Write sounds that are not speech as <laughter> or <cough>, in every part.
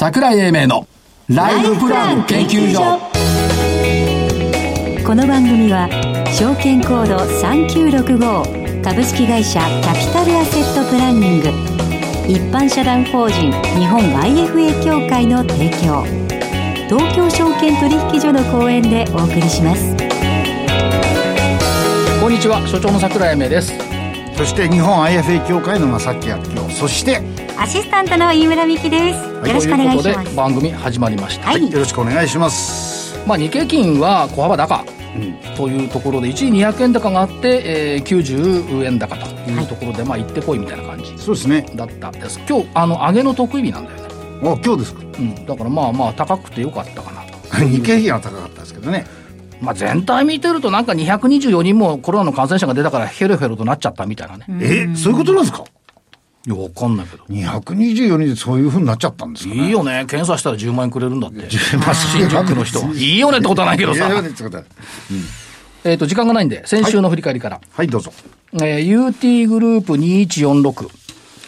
桜井英明のライフプラン研究所。この番組は証券コード3965株式会社キャピタルアセットプランニング。一般社団法人日本 IFA 協会の提供。東京証券取引所の講演でお送りします。こんにちは所長の桜井英明です。そして日本 IFA 協会の正木明夫そしてアシスタントの飯村美希です、よろしくお願いしということますで番組始まりました、はい。よろしくお願いします。まあ、日経金は小幅高、というところで一時200円高があって、えー、90円高というところで、まあ行ってこいみたいな感じ。そうですね。だったんです。今日あの上げの得意日なんだよね、あ今日ですか？うん、だからまあまあ高くてよかったかなと。<laughs> 日経平均は高かったですけどね。まあ全体見てるとなんか224人もコロナの感染者が出たからヘロヘロとなっちゃったみたいなね、えそういうことなんですか？いやわかんないけど。224人でそういうふうになっちゃったんですか、ね、いいよね。検査したら10万円くれるんだって。まあ新宿区の人いいよねってことはないけどさ。いやいやってことは。えっと時間がないんで先週の振り返りから、はいどうぞ。えー UT グループ2146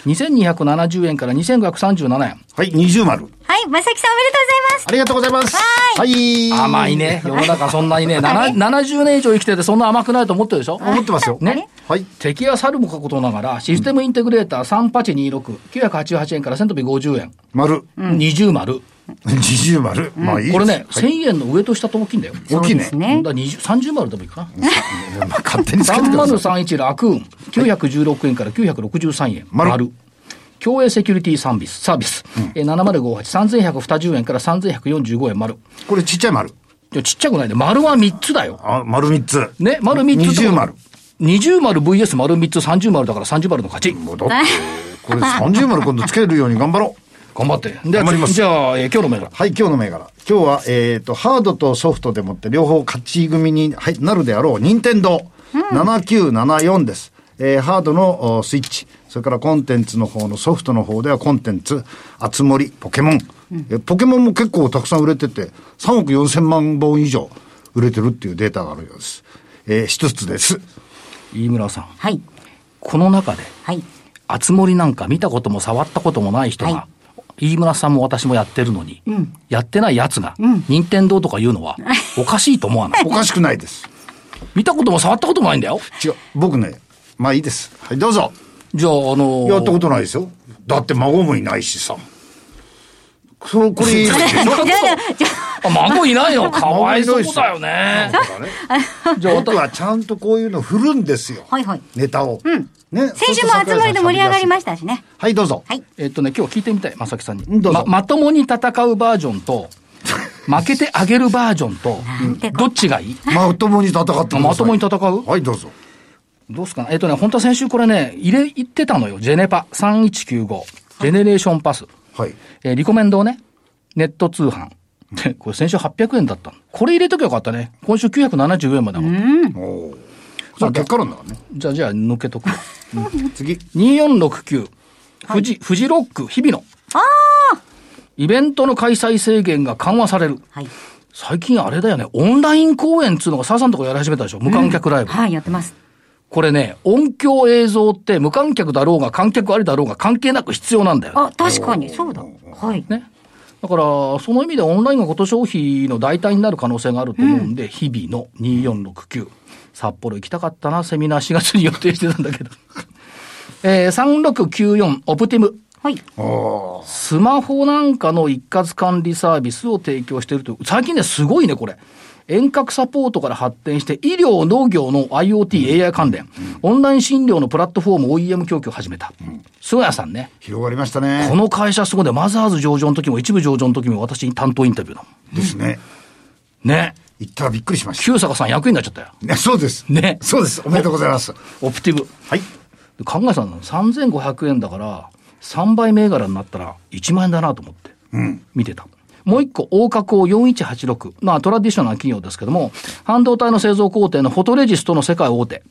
2270円から2537円。はい20丸。はい正木さんおめでとうございます。ありがとうございます。はい。甘いね。世の中そんなにねなな70年以上生きててそんな甘くないと思ってるでしょ？思ってますよ。ね。はい。敵は猿もかことながら、システムインテグレーター3826、988円から1050円、丸。20丸。20丸まあいいこれね、はい1000円の上と下と大きいんだよ。大きいねねだから20 30丸でもいいかな。<laughs> まあ勝手につけてください3031ラクーン、916円から963円。丸共栄セキュリティサービス、サービス。えー7058、3120円から3145円丸。これちっちゃい丸いやちっちゃくないね。丸は3つだよ。あ丸3つね、丸3つ。20丸。20丸 VS 丸3つ、30丸だから30丸の勝ち。もうだってこれ30丸今度つけるように頑張ろう頑張って。で頑張りますじゃあ、えー今日の銘柄。はい、今日の銘柄。今日は、えっ、と、ハードとソフトでもって両方勝ち組に、はい、なるであろう、任天堂7974です。えーハードのおスイッチ、それからコンテンツの方のソフトの方ではコンテンツ、あつ森、ポケモン、えポケモンも結構たくさん売れてて、3億4千万本以上売れてるっていうデータがあるようです。えー一つです。飯村さん。はいこの中で、はいあつ森なんか見たことも触ったこともない人が、は飯村さんも私もやってるのに、やってないやつが、任天堂とか言うのは、<laughs> おかしいと思わない？おかしくないです。見たことも触ったこともないんだよ。違う、僕ね、まあいいです。はい、どうぞ。じゃあ、あのーやったことないですよ。だって孫もいないしさ。そう、これ。<laughs> じゃあ孫いないのかわいそうだよね。じゃあ、僕はちゃんとこういうの振るんですよ。あはいはいネタを。ね。先週も集まりで盛り上がりまししたしねはい、どうぞ。はいえっとね、今日聞いてみたい、正木さんに。どうぞま、まともに戦うバージョンと、<laughs> 負けてあげるバージョンとどっちがいい？まともに戦って。まともに戦う？はい、どうぞ。どうすかなえっ、とね、本当は先週これね、入れ、言ってたのよ。ジェネパ3195。ジェネレーションパス。はい。えーリコメンドをね、ネット通販。で、これ先週800円だったの。これ入れときゃよかったね。今週970円まで上がった。おお。それ結果論だからね。じゃあ、じゃあ、抜けとくわ。<laughs> 次。2469。富士、富士ロック、日々の。イベントの開催制限が緩和される。はい最近あれだよね、オンライン公演っつうのがサーさんとかやり始めたでしょ無観客ライブ。はいやってますこれね、音響映像って無観客だろうが観客ありだろうが関係なく必要なんだよね。あ確かにそうだはいね。だから、その意味でオンラインがこと消費の代替になる可能性があると思うんで、日々の2469。札幌行きたかったな、セミナー4月に予定してたんだけど。<laughs> えー、3694、オプティム。はいスマホなんかの一括管理サービスを提供しているという。最近ね、すごいね、これ。遠隔サポートから発展して、医療、農業の IoT、AI 関連、オンライン診療のプラットフォーム OEM 供給を始めた。菅谷さんね。広がりましたね。この会社すごいね。マザーズ上場の時も、一部上場の時も私に担当インタビューだもですね。ん。ね。言ったらびっくりしまし旧坂さん役員になっちゃったよ。た。ね、そうです。ねそうです。おめでとうございます。オプティブ。はい。で考えたの3500円だから、3倍銘柄になったら1万円だなと思って、見てた。もう一個、大加工4186。まあ、トラディショナルな企業ですけども、半導体の製造工程のフォトレジストの世界大手。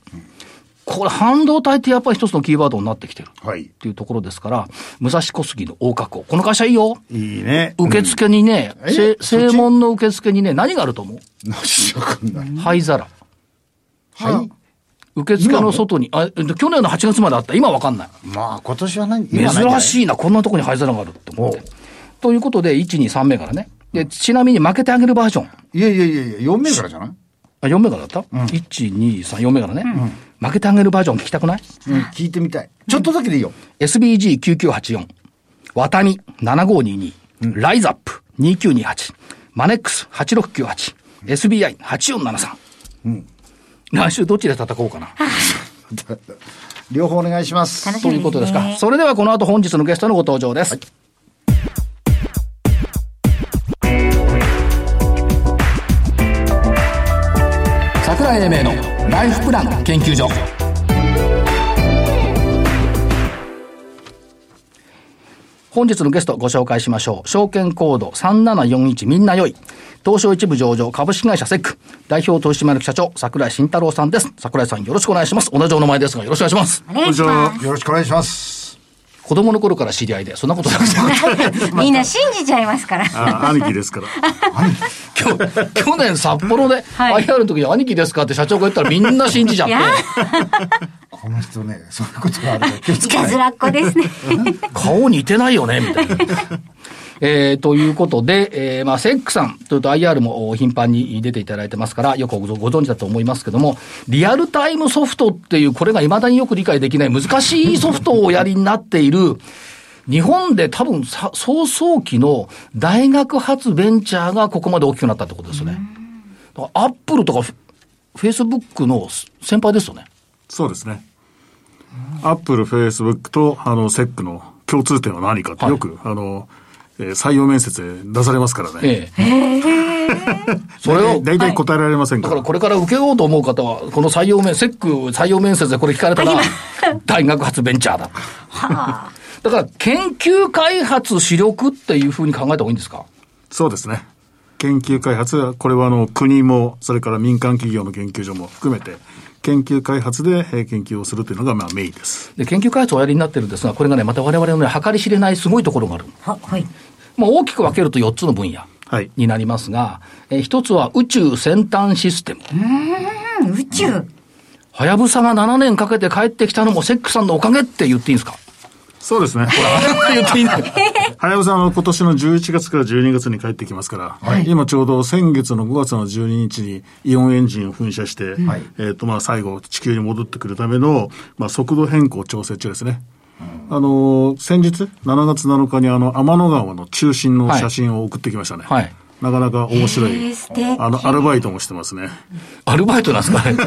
これ、半導体ってやっぱり一つのキーワードになってきてる。はいっていうところですから、武蔵小杉の大加工。この会社いいよ。いいね。受付にね、うん正門の受付にね、何があると思う？うん。わかんない。灰皿。はい。受付の外に、あ、えっと去年の8月まであった。今わかんない。まあ、今年は何？珍い。しいな、こんなとこに灰皿があるって思って。ということで、1、2、3銘柄ね。で、ちなみに負けてあげるバージョン。いやいやいやいや、4銘柄じゃない？あ、4銘柄だった、うん、?1、2、3、4銘柄ね、うん。負けてあげるバージョン聞きたくない？うん、聞いてみたい。ちょっとだけでいいよ。SBG9984、ワタミ7522、うん、ライズアップ2928、マネックス8698、SBI8473。うん。来週どっちで叩こうかな。<laughs> 両方お願いします。ということですか。それではこの後本日のゲストのご登場です。はい桜井英明のライフプラン研究所本日のゲストご紹介しましょう。証券コード3741みんなよい。東証一部上場株式会社セック代表取締役社長桜井慎太郎さんです。桜井さんよろしくお願いします。同じお名前ですがよろしくお願いします。お願いします。よろしくお願いします。子供の頃から知り合いで、そんなことなくて。<laughs> みんな信じちゃいますから。あ兄貴ですから。<laughs> 去去年札幌で、はい、IR の時に兄貴ですかって社長が言ったらみんな信じちゃって。この人ね、そういうことがあるいたずらっ子ですね。顔似てないよね、みたいな。えー、ということで、えー、まあ、セックさんというと IR も頻繁に出ていただいてますから、よくご存知だと思いますけども、リアルタイムソフトっていう、これが未だによく理解できない難しいソフトをおやりになっている、日本で多分草創期の大学発ベンチャーがここまで大きくなったってことですよね。だからアップルとかフェイスブックの先輩ですよね。そうですね。アップル、フェイスブックと、あの、セックの共通点は何かってよく、はい、あの、えー、採用面接で出されますからね。ええ。<laughs> それを。大体答えられませんから、はい。だからこれから受けようと思う方は、この採用面、セック採用面接でこれ聞かれたら、<laughs> 大学発ベンチャーだ。はあ。だから研究開発主力っていうふうに考えた方がいいんですか？そうですね。研究開発、これはあの国も、それから民間企業の研究所も含めて、研究開発で研究をするというのがまあメインです。で、研究開発をおやりになってるんですが、これがね、また我々のね、計り知れないすごいところがある。は、はい。まあ大きく分けると4つの分野になりますが、はい、え一つは宇宙先端システム。うん、宇宙。はやぶさが7年かけて帰ってきたのもセックさんのおかげって言っていいんですか？そうですね。ほら、言っていいんだはやぶさんは今年の11月から12月に帰ってきますから、はい、今ちょうど先月の5月の12日にイオンエンジンを噴射して、はい、えっ、と、まあ最後地球に戻ってくるための、まあ速度変更調整中ですね。あの、先日、7月7日にあの、天の川の中心の写真を送ってきましたね。はい。なかなか面白い。あの、アルバイトもしてますね。アルバイトなんですかね。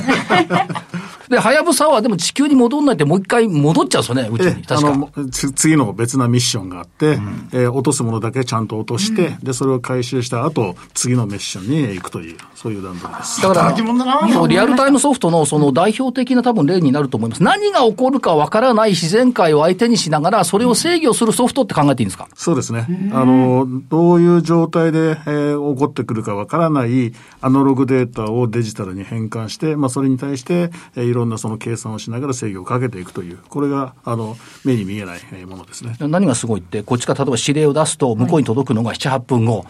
<laughs> で、はやぶさはでも地球に戻んないってもう一回戻っちゃうんですよね、宇宙に。確か次の別なミッションがあって、うん、えー、落とすものだけちゃんと落として、うん、で、それを回収した後、次のミッションに行くという、そういう段取りです。だから、リアルタイムソフトのその代表的な多分例になると思います。何が起こるかわからない自然界を相手にしながら、それを制御するソフトって考えていいんですか、そうですね。あの、どういう状態で、えー、起こってくるかわからないアナログデータをデジタルに変換して、まあ、それに対して、えー、いろんなその計算をしながら制御をかけていくという、これがあの目に見えないものですね何がすごいって、こっちから例えば指令を出すと、向こうに届くのが7、8分後、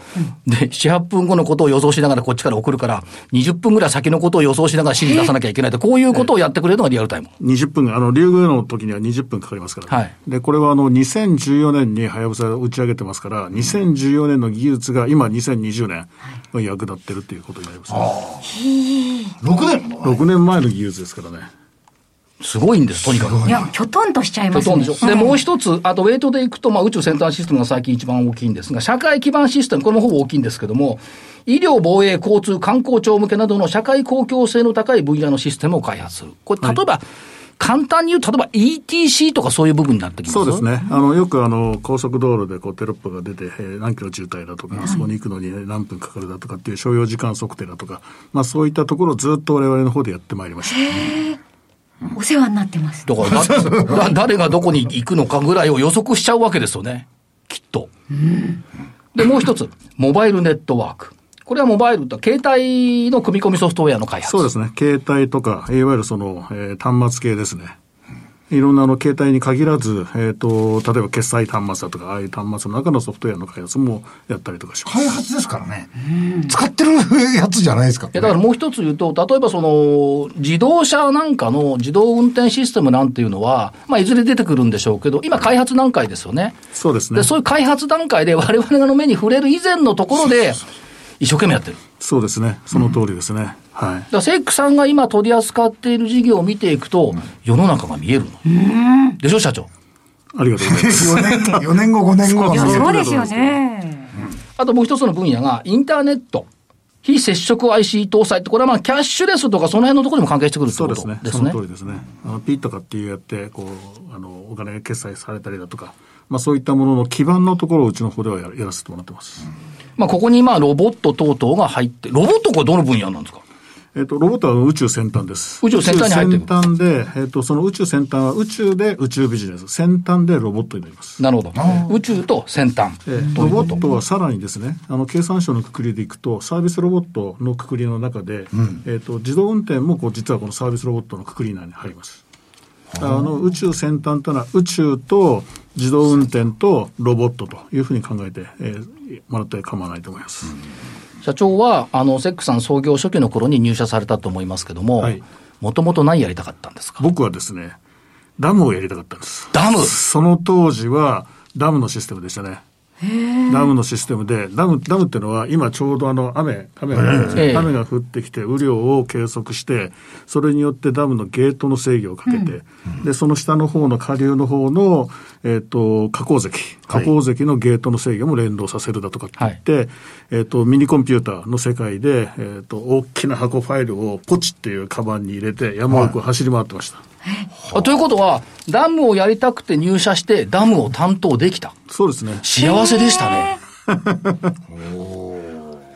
で、7、8分後のことを予想しながらこっちから送るから、20分ぐらい先のことを予想しながら指示出さなきゃいけないと、こういうことをやってくれるのがリアルタイム。20分、あの、リュウグウの時には20分かかりますから、ね、はい、で、これはあの、2014年にはやぶさ打ち上げてますから、2014年の技術が今2020年役立ってるっていうことになりますね。6年 ?6 年前の技術ですからね。すごいんです、とにかく。いや、きょとんとしちゃいますね。でしょ。で、もう一つ、あと、ウェイトでいくと、まあ、宇宙先端システムが最近一番大きいんですが、社会基盤システム、これもほぼ大きいんですけども、医療、防衛、交通、観光庁向けなどの社会公共性の高い分野のシステムを開発する。これ、例えば、はい簡単に言う、例えば ETC とかそういう部分になってきます？そうですね。あの、よくあの、高速道路でこうテロップが出て、えー、何キロ渋滞だとか、あそこに行くのに何分かかるだとかっていう所要時間測定だとか、まあそういったところをずっと我々の方でやってまいりました。お世話になってます。だから <laughs> 誰がどこに行くのかぐらいを予測しちゃうわけですよね。きっと。うん、で、もう一つ、モバイルネットワーク。これはモバイルと携帯の組み込みソフトウェアの開発。そうですね。携帯とか、いわゆるその、えー、端末系ですね。いろんなあの携帯に限らず、えっ、と、例えば決済端末だとか、ああいう端末の中のソフトウェアの開発もやったりとかします。開発ですからね。使ってるやつじゃないですか。いやだからもう一つ言うと、例えばその、自動車なんかの自動運転システムなんていうのは、まあ、いずれ出てくるんでしょうけど、今開発段階ですよね。そうですねで、。そういう開発段階で我々の目に触れる以前のところで、一生懸命やってる。そうですね。その通りですね。はい。だからセックさんが今取り扱っている事業を見ていくと、世の中が見えるの。でしょ、社長？ありがとうございます。4年、4年後、5年後そうですよね。あともう一つの分野が、インターネット。非接触 IC 搭載って、これはまあキャッシュレスとかその辺のところにも関係してくるってことそうですね。ですねその通。りですね。あのピッとかっていうやって、こう、あの、お金が決済されたりだとか、まあそういったものの基盤のところをうちの方ではややらせてもらってます。まあここにまあロボット等々が入って、ロボットこれどの分野なんですか？えっ、と、ロボットは宇宙先端です。宇宙先端に入ってる先端で、えっ、と、その宇宙先端は宇宙で宇宙ビジネス。先端でロボットになります。なるほど。宇宙と先端。えーロボットはさらにですね、あの経産省のくくりでいくと、サービスロボットのくくりの中で、えー、と自動運転もこう実はこのサービスロボットのくくり内に入ります。あの宇宙先端というのは宇宙と自動運転とロボットというふうに考えて、えーもらって構わないと思います。社長は、あの、セックさん創業初期の頃に入社されたと思いますけどもはい、もともと何やりたかったんですか？僕はですね、ダムをやりたかったんです。ダム？その当時はダムのシステムでしたね。ダムのシステムで、ダム、ダムっていうのは今ちょうどあの雨、雨が雨が降ってきて雨量を計測して、それによってダムのゲートの制御をかけて、で、その下の方の下流の方の、えっ、と、河口石、河口石のゲートの制御も連動させるだとかって言って、えっ、と、ミニコンピューターの世界で、えっ、と、大きな箱ファイルをポチっていうカバンに入れて山奥を走り回ってました。あということは、ダムをやりたくて入社して、ダムを担当できた。そうですね。幸せでしたね。<laughs>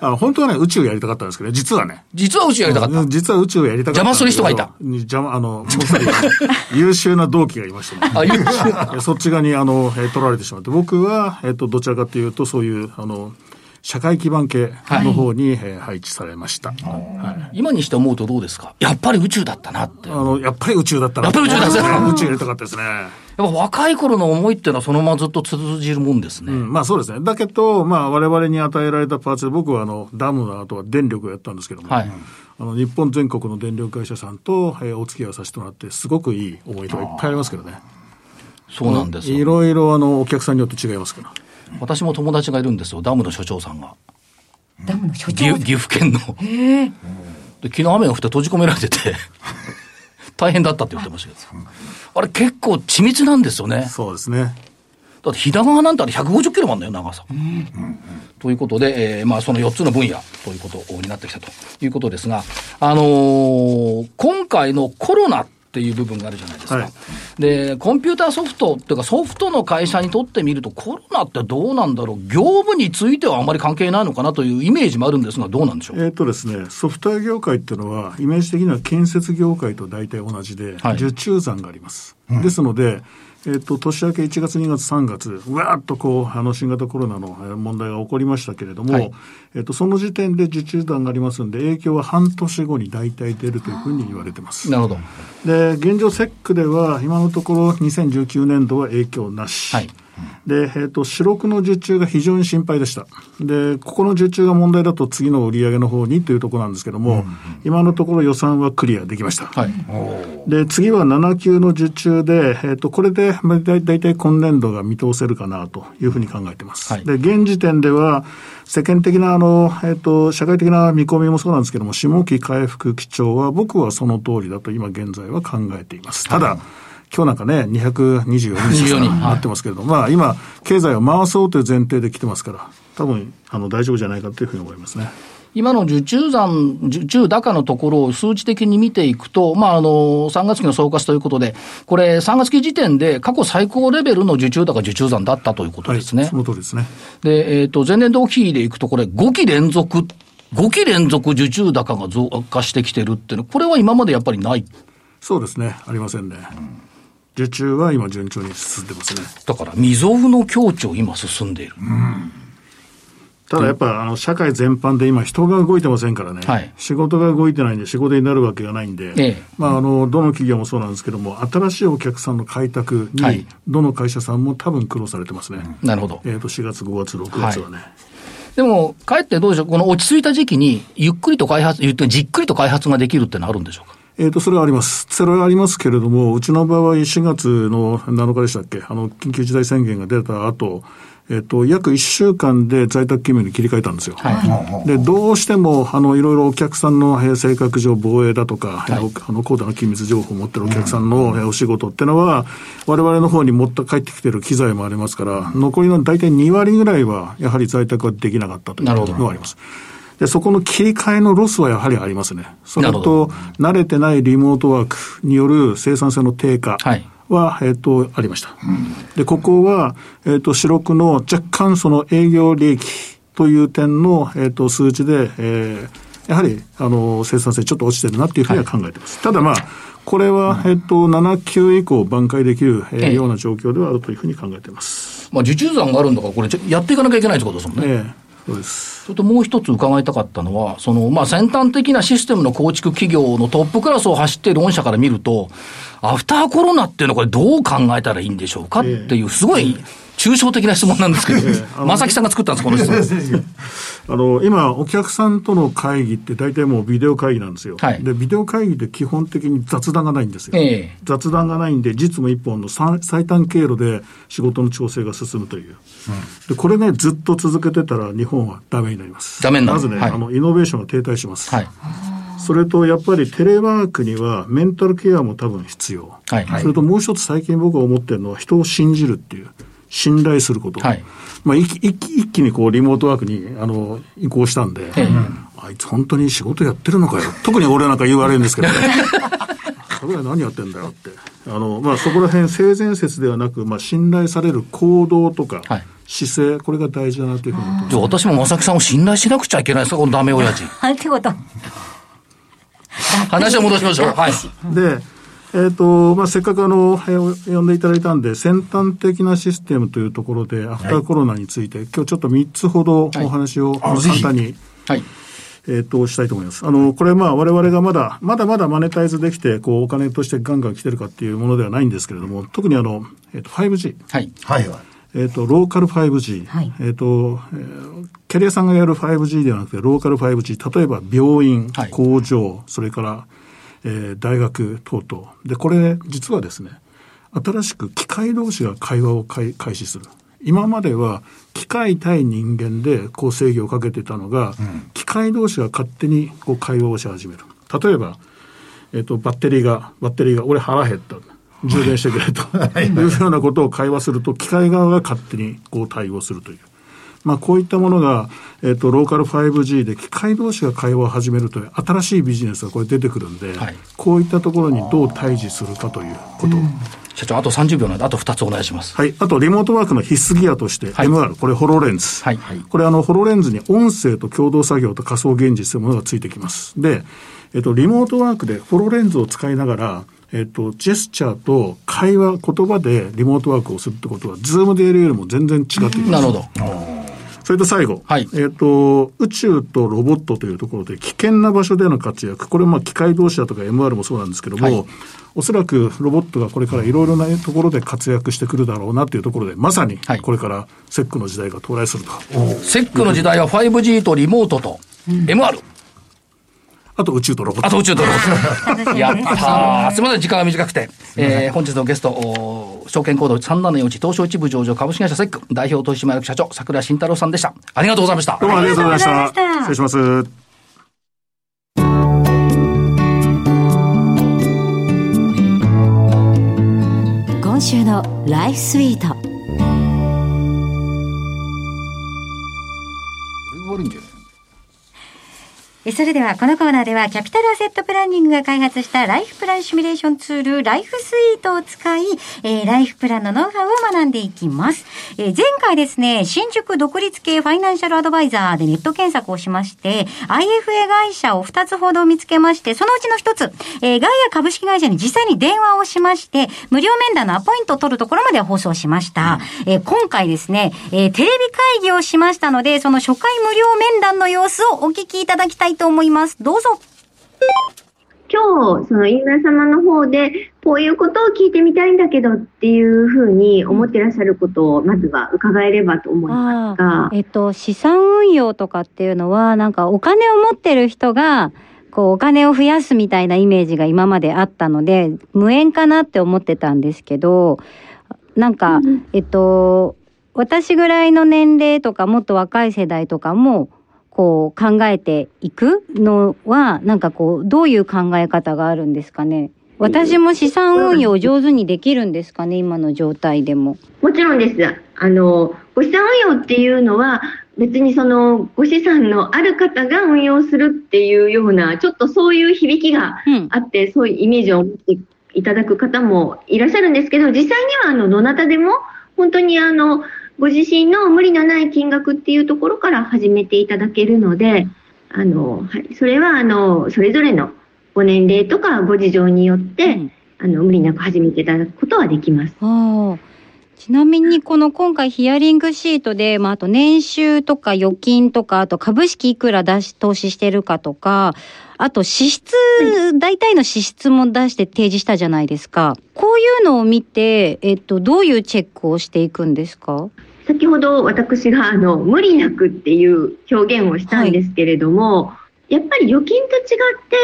あの本当はね、宇宙やりたかったんですけどね、実はね。実は宇宙やりたかった？実は宇宙をやりたかった。邪魔する人がいた？に邪魔、あの、もう一人優秀な同期がいましたね。<laughs> あ、優秀。えそっち側に、あの、え取られてしまって、僕は、えっと、どちらかというと、そういう、あの、社会基盤系の方に、え配置されました。はい。今にして思うとどうですか？やっぱり宇宙だったなって。あの、やっぱり宇宙だったな。やっぱり宇宙だったな宇宙やりたかったですね。やっぱ若い頃の思いっていうのはそのままずっと通じるもんですね。うん、まあそうですね。だけど、まあ我々に与えられたパーツで、僕はあの、ダムの後は電力をやったんですけども、はいあの、日本全国の電力会社さんと、えーお付き合いをさせてもらって、すごくいい思い出がいっぱいありますけどね。そうなんですいよ。ろいろあの、お客さんによって違いますから。私も友達がいるんですよ。ダムの所長さんが。ダムの所長岐阜県の。で昨日雨が降って閉じ込められてて、大変だったって言ってましたけど。あれ結構緻密なんですよね。そうですね。だって飛騨川なんてあれ150キロもあるんだよ、長さ。ということで、えーまあその4つの分野ということになってきたということですが、あのー今回のコロナっていう部分があるじゃないですか。はい。で、コンピューターソフトっていうかソフトの会社にとってみるとコロナってどうなんだろう？業務についてはあまり関係ないのかなというイメージもあるんですが、どうなんでしょう？えっ、とですね、ソフトウェア業界っていうのは、イメージ的には建設業界と大体同じで、はい。受注残があります。ですので、えっ、と、年明け1月、2月、3月、うわーっとこう、あの、新型コロナのえー問題が起こりましたけれども、はいえっ、と、その時点で受注残がありますんで、影響は半年後に大体出るというふうに言われてます。なるほど。で、現状、セックでは、今のところ2019年度は影響なし。はいで、えっ、と、四六の受注が非常に心配でした。で、ここの受注が問題だと次の売り上げの方にというところなんですけども、今のところ予算はクリアできました。はい。で、次は7級の受注で、えっ、と、これで、まあ、だいだいたい今年度が見通せるかなというふうに考えています。はいで、現時点では、世間的な、あの、えっ、と、社会的な見込みもそうなんですけども、下期回復基調は、僕はその通りだと今現在は考えています。ただ、今日なんかね、224人24人なってますけれども、まあ今、経済を回そうという前提で来てますから、多分、あの、大丈夫じゃないかというふうに思いますね。今の受注残、受注高のところを数値的に見ていくと、まあ、あの、3月期の総括ということで、これ、3月期時点で過去最高レベルの受注高、受注残だったということですね。はい、その通りですね。で、えっ、と、前年同期でいくと、これ、5期連続、5期連続受注高が増加してきてるっていうのは、これは今までやっぱりない？そうですね。ありませんね。受注は今順調に進んでますね。だから、未曾有の境地を今進んでいる。ただやっぱ、あの、社会全般で今人が動いてませんからね。はい仕事が動いてないんで仕事になるわけがないんで、ええまあ、あの、どの企業もそうなんですけども、新しいお客さんの開拓に、はいどの会社さんも多分苦労されてますね。なるほど。えっ、と、4月、5月、6月はね。でも、かえってどうでしょう、この落ち着いた時期に、ゆっくりと開発、言ってじっくりと開発ができるってのはあるんでしょうか？えっ、と、それはあります。それはありますけれども、うちの場合、4月の7日でしたっけ？あの、緊急事態宣言が出た後、えっ、と、約1週間で在宅勤務に切り替えたんですよ。で、どうしても、あの、いろいろお客さんのえー性格上、防衛だとか、えーおあの、高度な機密情報を持ってるお客さんのえーお仕事ってのは、我々の方に持って帰ってきてる機材もありますから、残りの大体2割ぐらいは、やはり在宅はできなかったというなるほどのがあります。で、そこの切り替えのロスはやはりありますね。それと、慣れてないリモートワークによる生産性の低下はいは、えっ、と、ありました。で、ここは、えっ、と、四六の若干その営業利益という点の、えっ、と、数値で、えーやはり、あの、生産性ちょっと落ちてるなっていうふうには考えてます。ただまあ、これは、えっ、と、7級以降挽回できる、えーええような状況ではあるというふうに考えています。まあ、受注残があるんだから、これ、やっていかなきゃいけないってことですもんね。ええそうです。それともう一つ伺いたかったのは、その、まあ、先端的なシステムの構築企業のトップクラスを走っている御社から見ると、アフターコロナっていうのはこれどう考えたらいいんでしょうかっていう、すごい抽象的な質問なんですけど、正木さんが作ったんです、この質問。<laughs> あの、今、お客さんとの会議って大体もうビデオ会議なんですよ。はいで、ビデオ会議で基本的に雑談がないんですよ。ええ雑談がないんで、実務一本の最最短経路で仕事の調整が進むという。で、これね、ずっと続けてたら日本はダメになります。ダメになるまずね、はいあの、イノベーションが停滞します。はい。それと、やっぱりテレワークにはメンタルケアも多分必要。はいそれともう一つ最近僕が思ってるのは人を信じるっていう。信頼すること。はいまあ、一気一気一気にこうリモートワークにあの移行したんで、あいつ本当に仕事やってるのかよ。特に俺なんか言われるんですけどね。<laughs> それは何やってんだよって。あの、まあ、そこら辺性善説ではなく、まあ、信頼される行動とか、はい姿勢、これが大事だなというふうに思じゃあ私も正木さんを信頼しなくちゃいけないですか、このダメ親父。なんてこと。<laughs> 話を戻しましょう。はい。で、えっ、と、まあ、せっかくあの、えー呼んでいただいたんで、先端的なシステムというところで、アフターコロナについて、今日ちょっと3つほどお話を簡単に、はい。えっ、と、したいと思います。あの、これまあ我々がまだ、まだまだマネタイズできて、こう、お金としてガンガン来てるかっていうものではないんですけれども、特にあの、えっ、と、5G。はい。はいはい。えっ、と、ローカル 5G。はいえっ、と、えーキャリアさんがやる 5G ではなくて、ローカル 5G。例えば、病院、はい工場、それから、えー大学等々。で、これ、実はですね、新しく機械同士が会話を開開始する。今までは機械対人間でこう制御をかけてたのが、機械同士が勝手にこう会話をし始める。例えば、えっ、と、バッテリーが、バッテリーが、俺腹減った。充電してくれと。<laughs> いうようなことを会話すると、機械側が勝手にこう対応するという。まあ、こういったものが、えっ、と、ローカル 5G で機械同士が会話を始めるという新しいビジネスがこれ出てくるんで、はいこういったところにどう対峙するかということ。社長、あと30秒なんで、あと2つお願いします。はい。あと、リモートワークの必須ギアとして、はい MR、これ、ホロレンズ。はいこれ、あの、ホロレンズに音声と共同作業と仮想現実というものがついてきます。で、えっと、リモートワークでホロレンズを使いながら、えっと、ジェスチャーと会話、言葉でリモートワークをするってことは、ズームでやるよりも全然違ってきます。なるほど。それと最後、はい。えっ、と、宇宙とロボットというところで危険な場所での活躍、これまあ機械同士だとか MR もそうなんですけども、はい。おそらくロボットがこれからいろいろなところで活躍してくるだろうなというところで、まさにはい。これからセックの時代が到来すると。セックの時代は 5G とリモートと MR。あと宇宙とロボット。あと宇宙とロボット。<laughs> やったー。すみません、時間が短くて。えー本日のゲスト、お証券コード3741東証一部上場株式会社セック代表取締役社長、桜井慎太郎さんでした。ありがとうございましたどう。もありがとうございました。ありがとうございました失礼します。今週のライフスイートこれが悪いんじゃない？えそれではこのコーナーではキャピタルアセットプランニングが開発したライフプランシミュレーションツールライフスイートを使い、えー、ライフプランのノウハウを学んでいきます。えー、前回ですね、新宿独立系ファイナンシャルアドバイザーでネット検索をしまして、IFA 会社を2つほど見つけまして、そのうちの1つ、えー、ガイア株式会社に実際に電話をしまして、無料面談のアポイントを取るところまで放送しました。えー、今回ですね、えー、テレビ会議をしましたので、その初回無料面談の様子をお聞きいただきたいと思います。どうぞ。今日、そのインナー様の方で、こういうことを聞いてみたいんだけどっていうふうに思ってらっしゃることを、まずは伺えればと思いますが。えっと、資産運用とかっていうのは、なんかお金を持ってる人が、こうお金を増やすみたいなイメージが今まであったので、無縁かなって思ってたんですけど、なんか、うん、えっと、私ぐらいの年齢とかもっと若い世代とかも、こう考えていくのは、なんかこう、どういう考え方があるんですかね？私も資産運用上手にできるんですかね、今の状態でも。もちろんです。あの、ご資産運用っていうのは、別にそのご資産のある方が運用するっていうような、ちょっとそういう響きがあって、うん、そういうイメージを持っていただく方もいらっしゃるんですけど、実際にはあの、どなたでも、本当にあの、ご自身の無理のない金額っていうところから始めていただけるので、あの、はい、それは、あの、それぞれのご年齢とかご事情によって、うん、あの、無理なく始めていただくことはできます。ちなみにこの今回ヒアリングシートで、まあ、あと年収とか預金とか、あと株式いくら出し、投資してるかとか、あと支出、大体の支出も出して提示したじゃないですか。こういうのを見て、えっと、どういうチェックをしていくんですか？先ほど私があの無理なくっていう表現をしたんですけれども、はい、やっぱり預金と違っ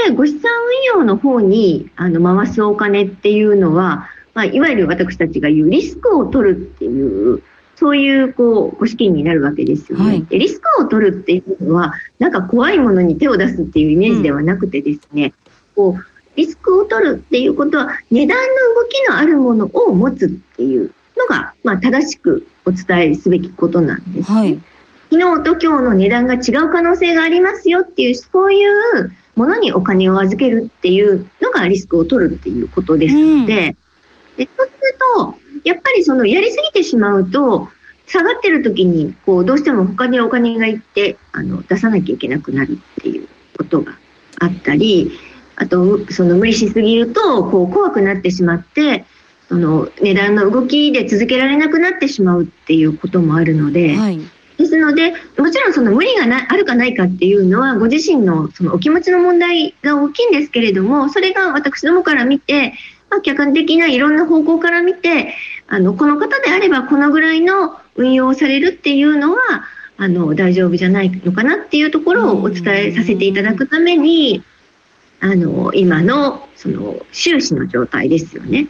てご資産運用の方にあの回すお金っていうのは、まあ、いわゆる私たちが言うリスクを取るっていうそういうこうご資金になるわけですよね、はい、で。リスクを取るっていうのはなんか怖いものに手を出すっていうイメージではなくてですね、うん、こうリスクを取るっていうことは値段の動きのあるものを持つっていうのが、まあ、正しくお伝えすべきことなんです、ね、はい、昨日と今日の値段が違う可能性がありますよっていう、そういうものにお金を預けるっていうのがリスクを取るっていうことですので、うん、でそうすると、やっぱりそのやりすぎてしまうと、下がってる時に、こう、どうしても他にお金がいって、あの、出さなきゃいけなくなるっていうことがあったり、あと、その無理しすぎると、こう、怖くなってしまって、その値段の動きで続けられなくなってしまうっていうこともあるので、はい、ですので、もちろんその無理がなあるかないかっていうのは、ご自身のそのお気持ちの問題が大きいんですけれども、それが私どもから見て、まあ、客観的ないろんな方向から見て、あの、この方であればこのぐらいの運用をされるっていうのは、あの、大丈夫じゃないのかなっていうところをお伝えさせていただくために、あの、今の、その、収支の状態ですよね。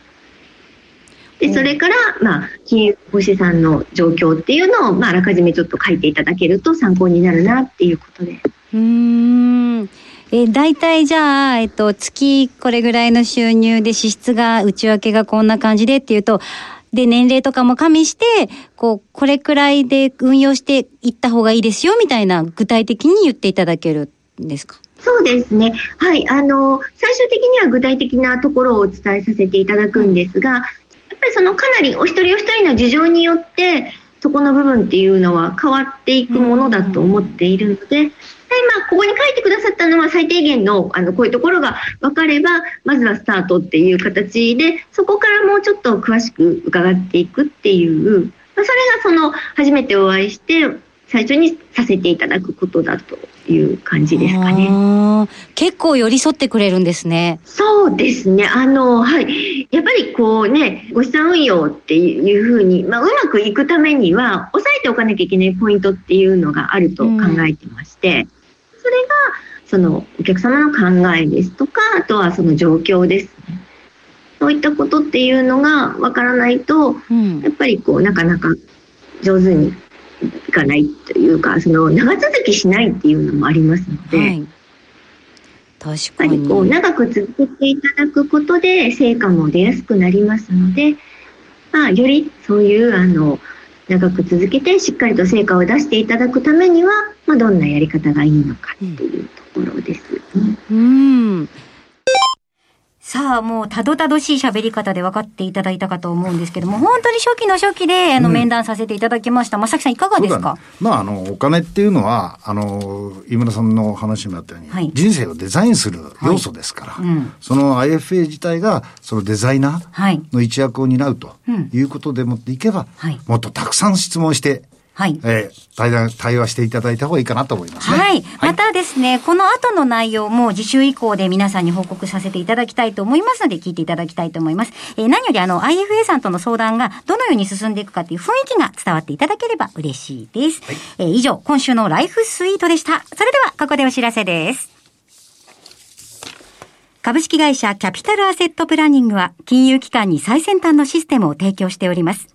で、それから、まあ、金融保資産の状況っていうのを、まあ、あらかじめちょっと書いていただけると参考になるなっていうことで。うん。え大体じゃあ、えっと、月これぐらいの収入で支出が、内訳がこんな感じでっていうと、で、年齢とかも加味して、こう、これくらいで運用していった方がいいですよ、みたいな具体的に言っていただけるんですか？そうですね。はい。あの、最終的には具体的なところをお伝えさせていただくんですが、ぱりそのかなりお一人お一人の事情によってそこの部分っていうのは変わっていくものだと思っているので、まあ、ここに書いてくださったのは最低限の、あの、こういうところが分かれば、まずはスタートっていう形で、そこからもうちょっと詳しく伺っていくっていう、まあ、それがその、初めてお会いして、最初にさせていただくことだと。いう感じですかね。結構寄り添ってくれるんですね。そうですね。あの、はい。やっぱりこうね、ご資産運用っていうふうに、まあ、うまくいくためには、押さえておかなきゃいけないポイントっていうのがあると考えてまして、うん、それが、そのお客様の考えですとか、あとはその状況ですね。そういったことっていうのがわからないと、うん、やっぱりこう、なかなか上手にいかないというか、その長続きしないっていうのもありますので、はい、確かにこう長く続けていただくことで成果も出やすくなりますので、まあ、よりそういうあの長く続けてしっかりと成果を出していただくためには、まあ、どんなやり方がいいのかっていうところです。うん。さあ、もう、たどたどしい喋り方で分かっていただいたかと思うんですけども、本当に初期の初期で、あの、面談させていただきました。まさきさん、いかがですか？ね。まあ、あの、お金っていうのは、あの、井村さんの話にもあったように、はい。人生をデザインする要素ですから、うん。その IFA 自体が、そのデザイナはい。ーの一役を担うとうん。いうことでもっていけば、はい。もっとたくさん質問して、はい。えー対談、対話していただいた方がいいかなと思いますね。はい。またですね、この後の内容も次週以降で皆さんに報告させていただきたいと思いますので、聞いていただきたいと思います。えー何よりあの、IFA さんとの相談がどのように進んでいくかっていう雰囲気が伝わっていただければ嬉しいです。えー以上、今週のライフスイートでした。それでは、ここでお知らせです。株式会社キャピタルアセットプランニングは金融機関に最先端のシステムを提供しております。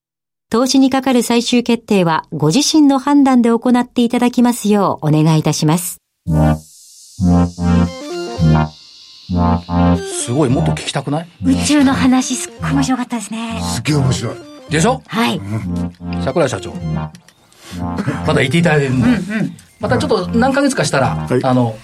投資にかかる最終決定はご自身の判断で行っていただきますようお願いいたします。すごい、もっと聞きたくない？宇宙の話すっごい面白かったですね。すげえ面白い。でしょ？はい。桜井社長。まだいていただいてるんで。またちょっと何ヶ月かしたら、はいあの、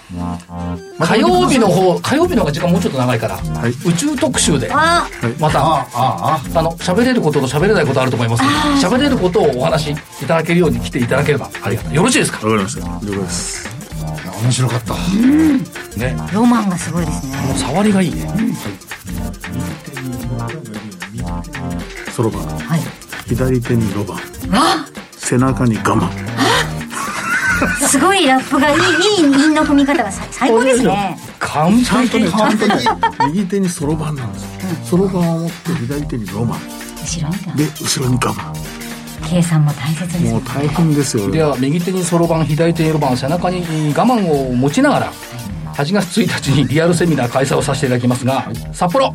火曜日の方、火曜日の方が時間もうちょっと長いから、い宇宙特集で、あまた、ああ、ああの、喋れることと喋れないことあると思いますので、喋れることをお話しいただけるように来ていただければありがたい。よろしいですか？わかりました。了解です。あ、面白かった。ね。ロマンがすごいですね。もう触りがいいね。そろばん。はい。左手にロバン。あ背中に我慢。すごいラップがいい、いい韻の踏み方がさ最高ですね。完璧に。本当に右手にそろばんなんですよ。そろばんを持って左手にロマン。後ろにかで、後ろに我慢。計算も大切ですねもう大変ですよ。では、右手にそろばん、左手にロバン、背中に我慢を持ちながら、8月1日にリアルセミナー開催をさせていただきますが、札幌、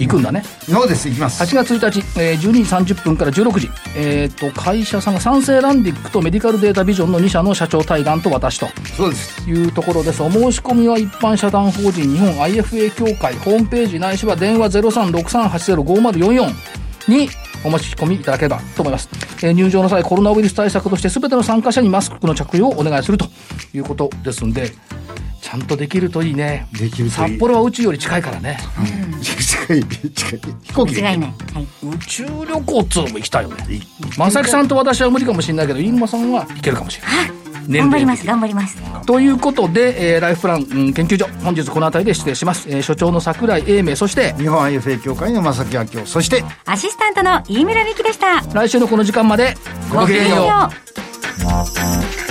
行くんだね。そうです、いきます。8月1日、えー、12時30分から16時、えー、と会社さんが産生ランディックとメディカルデータビジョンの2社の社長対談と私と。そうです。いうところです。お申し込みは一般社団法人日本 IFA 協会ホームページないしは電話0363805044にお申し込みいただければと思います、えー入場の際コロナウイルス対策として全ての参加者にマスクの着用をお願いするということですんでちゃんとできるといいね。できる札幌は宇宙より近いからね近い、近い。飛行機間違いない。はい。宇宙旅行っつうのも行きたいよね正木さんと私は無理かもしれないけど飯沼さんは行けるかもしれない頑張ります、頑張ります。ということで、えーライフプラン、うん研究所本日この辺りで失礼します、えー所長の桜井英明そして日本 IFA 協会の正木明夫。そして、アシスタントの飯村美希でした。来週のこの時間までごきげんようう。